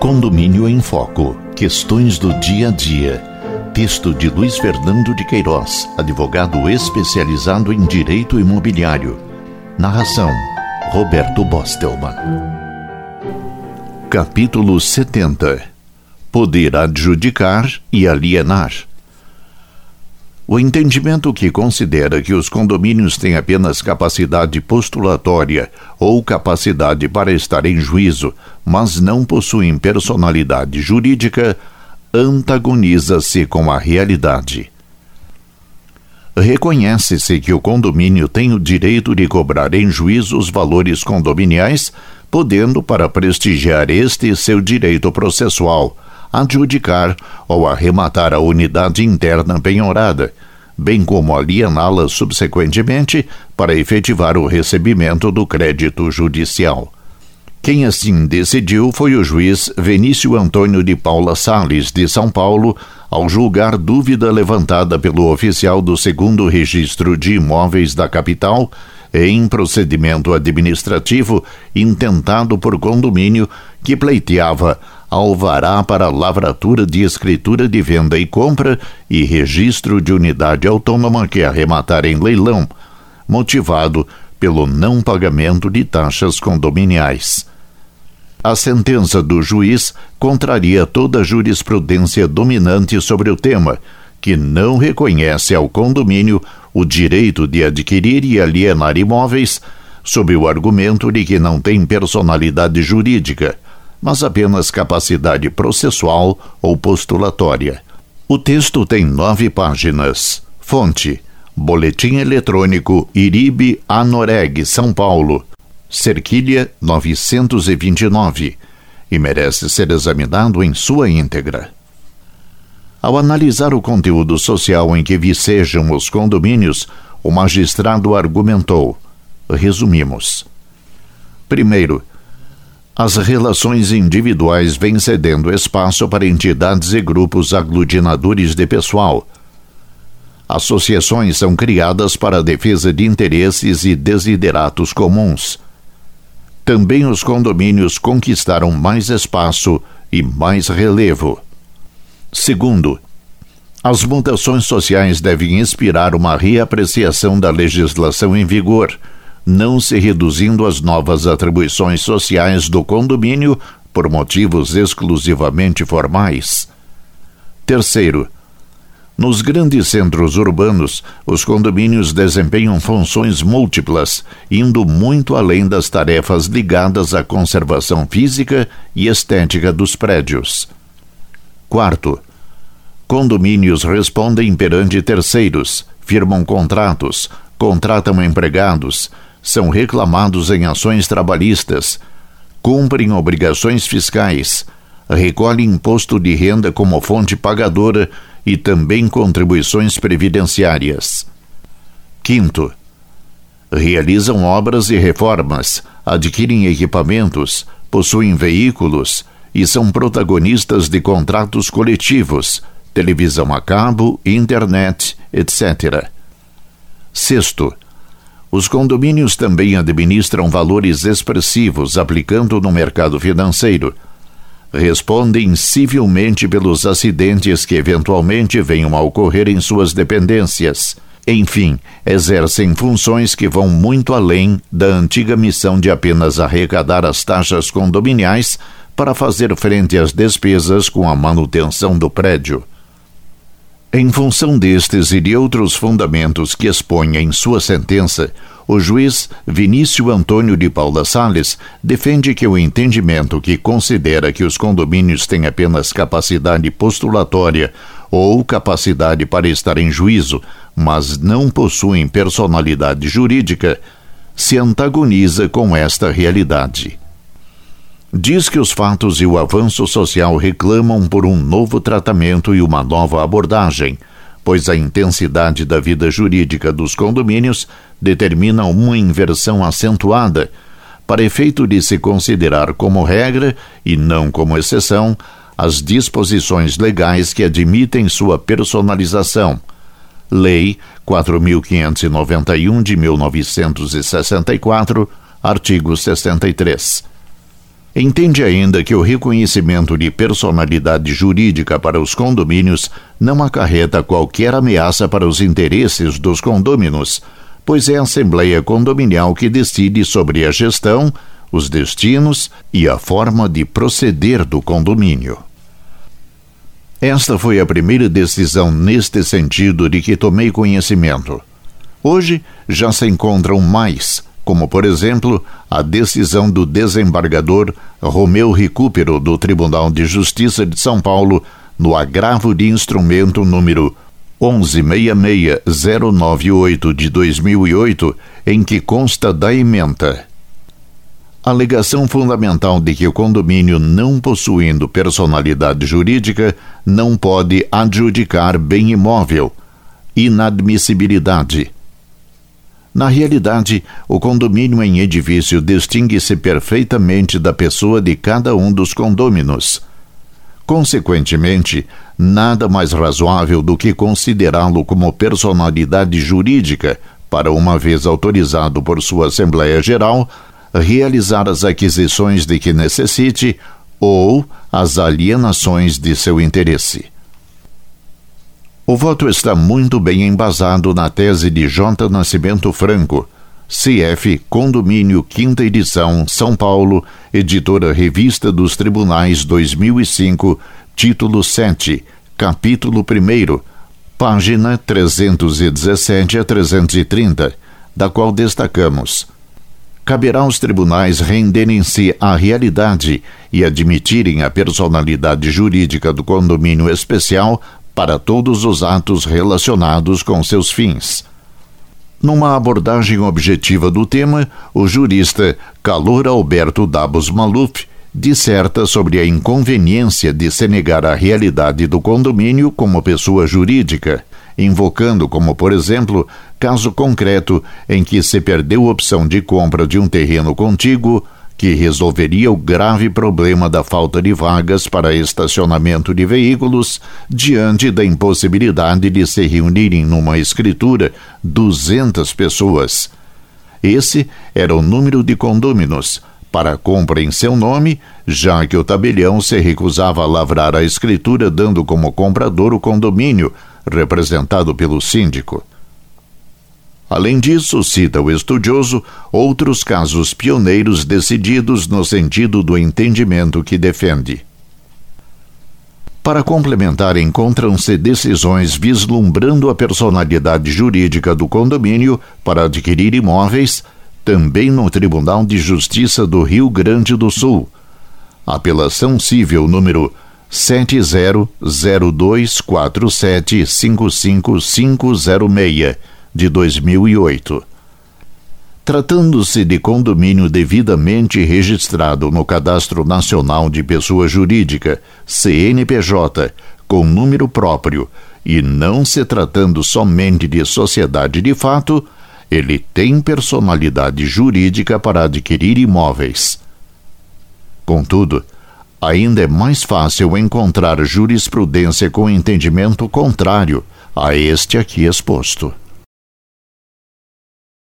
Condomínio em Foco. Questões do dia a dia. Texto de Luiz Fernando de Queiroz, advogado especializado em direito imobiliário. Narração: Roberto Bostelman. Capítulo 70. Poder adjudicar e alienar. O entendimento que considera que os condomínios têm apenas capacidade postulatória ou capacidade para estar em juízo, mas não possuem personalidade jurídica, antagoniza-se com a realidade. Reconhece-se que o condomínio tem o direito de cobrar em juízo os valores condominiais, podendo, para prestigiar este seu direito processual, adjudicar ou arrematar a unidade interna penhorada, bem como aliená-la subsequentemente para efetivar o recebimento do crédito judicial. Quem assim decidiu foi o juiz Venício Antônio de Paula Sales, de São Paulo, ao julgar dúvida levantada pelo oficial do segundo registro de imóveis da capital em procedimento administrativo intentado por condomínio que pleiteava alvará para lavratura de escritura de venda e compra e registro de unidade autônoma que arrematar em leilão, motivado pelo não pagamento de taxas condominiais. A sentença do juiz contraria toda a jurisprudência dominante sobre o tema, que não reconhece ao condomínio o direito de adquirir e alienar imóveis sob o argumento de que não tem personalidade jurídica mas apenas capacidade processual ou postulatória. O texto tem nove páginas. Fonte: Boletim Eletrônico Iribe Anoreg, São Paulo. Cerquilha 929. E merece ser examinado em sua íntegra. Ao analisar o conteúdo social em que vicejam os condomínios, o magistrado argumentou. Resumimos. Primeiro, as relações individuais vêm cedendo espaço para entidades e grupos aglutinadores de pessoal. Associações são criadas para a defesa de interesses e desideratos comuns. Também os condomínios conquistaram mais espaço e mais relevo. Segundo, as mutações sociais devem inspirar uma reapreciação da legislação em vigor não se reduzindo às novas atribuições sociais do condomínio por motivos exclusivamente formais. Terceiro, nos grandes centros urbanos, os condomínios desempenham funções múltiplas, indo muito além das tarefas ligadas à conservação física e estética dos prédios. Quarto, condomínios respondem perante terceiros, firmam contratos, contratam empregados, são reclamados em ações trabalhistas, cumprem obrigações fiscais, recolhem imposto de renda como fonte pagadora e também contribuições previdenciárias. Quinto, realizam obras e reformas, adquirem equipamentos, possuem veículos e são protagonistas de contratos coletivos, televisão a cabo, internet, etc. Sexto, os condomínios também administram valores expressivos aplicando no mercado financeiro. Respondem civilmente pelos acidentes que eventualmente venham a ocorrer em suas dependências. Enfim, exercem funções que vão muito além da antiga missão de apenas arrecadar as taxas condominiais para fazer frente às despesas com a manutenção do prédio. Em função destes e de outros fundamentos que expõe em sua sentença, o juiz Vinícius Antônio de Paula Sales defende que o entendimento que considera que os condomínios têm apenas capacidade postulatória ou capacidade para estar em juízo, mas não possuem personalidade jurídica, se antagoniza com esta realidade diz que os fatos e o avanço social reclamam por um novo tratamento e uma nova abordagem, pois a intensidade da vida jurídica dos condomínios determina uma inversão acentuada, para efeito de se considerar como regra e não como exceção as disposições legais que admitem sua personalização. Lei 4591 de 1964, artigo 63 Entende ainda que o reconhecimento de personalidade jurídica para os condomínios não acarreta qualquer ameaça para os interesses dos condôminos, pois é a Assembleia Condominial que decide sobre a gestão, os destinos e a forma de proceder do condomínio. Esta foi a primeira decisão neste sentido de que tomei conhecimento. Hoje já se encontram mais como, por exemplo, a decisão do desembargador Romeu Recupero do Tribunal de Justiça de São Paulo no agravo de instrumento número 1166098 de 2008, em que consta da ementa. Alegação fundamental de que o condomínio, não possuindo personalidade jurídica, não pode adjudicar bem imóvel. Inadmissibilidade na realidade, o condomínio em edifício distingue-se perfeitamente da pessoa de cada um dos condôminos. Consequentemente, nada mais razoável do que considerá-lo como personalidade jurídica para, uma vez autorizado por sua Assembleia Geral, realizar as aquisições de que necessite ou as alienações de seu interesse. O voto está muito bem embasado na tese de J. Nascimento Franco, CF Condomínio, quinta edição, São Paulo, editora Revista dos Tribunais 2005, título 7, capítulo 1, página 317 a 330, da qual destacamos. Caberá aos tribunais renderem-se à realidade e admitirem a personalidade jurídica do condomínio especial para todos os atos relacionados com seus fins. Numa abordagem objetiva do tema, o jurista Calor Alberto Dabos Maluf disserta sobre a inconveniência de se negar a realidade do condomínio como pessoa jurídica, invocando como, por exemplo, caso concreto em que se perdeu opção de compra de um terreno contíguo que resolveria o grave problema da falta de vagas para estacionamento de veículos diante da impossibilidade de se reunirem numa escritura 200 pessoas. Esse era o número de condôminos para compra em seu nome, já que o tabelião se recusava a lavrar a escritura dando como comprador o condomínio, representado pelo síndico. Além disso, cita o estudioso outros casos pioneiros decididos no sentido do entendimento que defende. Para complementar, encontram-se decisões vislumbrando a personalidade jurídica do condomínio para adquirir imóveis, também no Tribunal de Justiça do Rio Grande do Sul. Apelação civil número 7002475556 de 2008. Tratando-se de condomínio devidamente registrado no Cadastro Nacional de Pessoa Jurídica, CNPJ, com número próprio, e não se tratando somente de sociedade de fato, ele tem personalidade jurídica para adquirir imóveis. Contudo, ainda é mais fácil encontrar jurisprudência com entendimento contrário a este aqui exposto.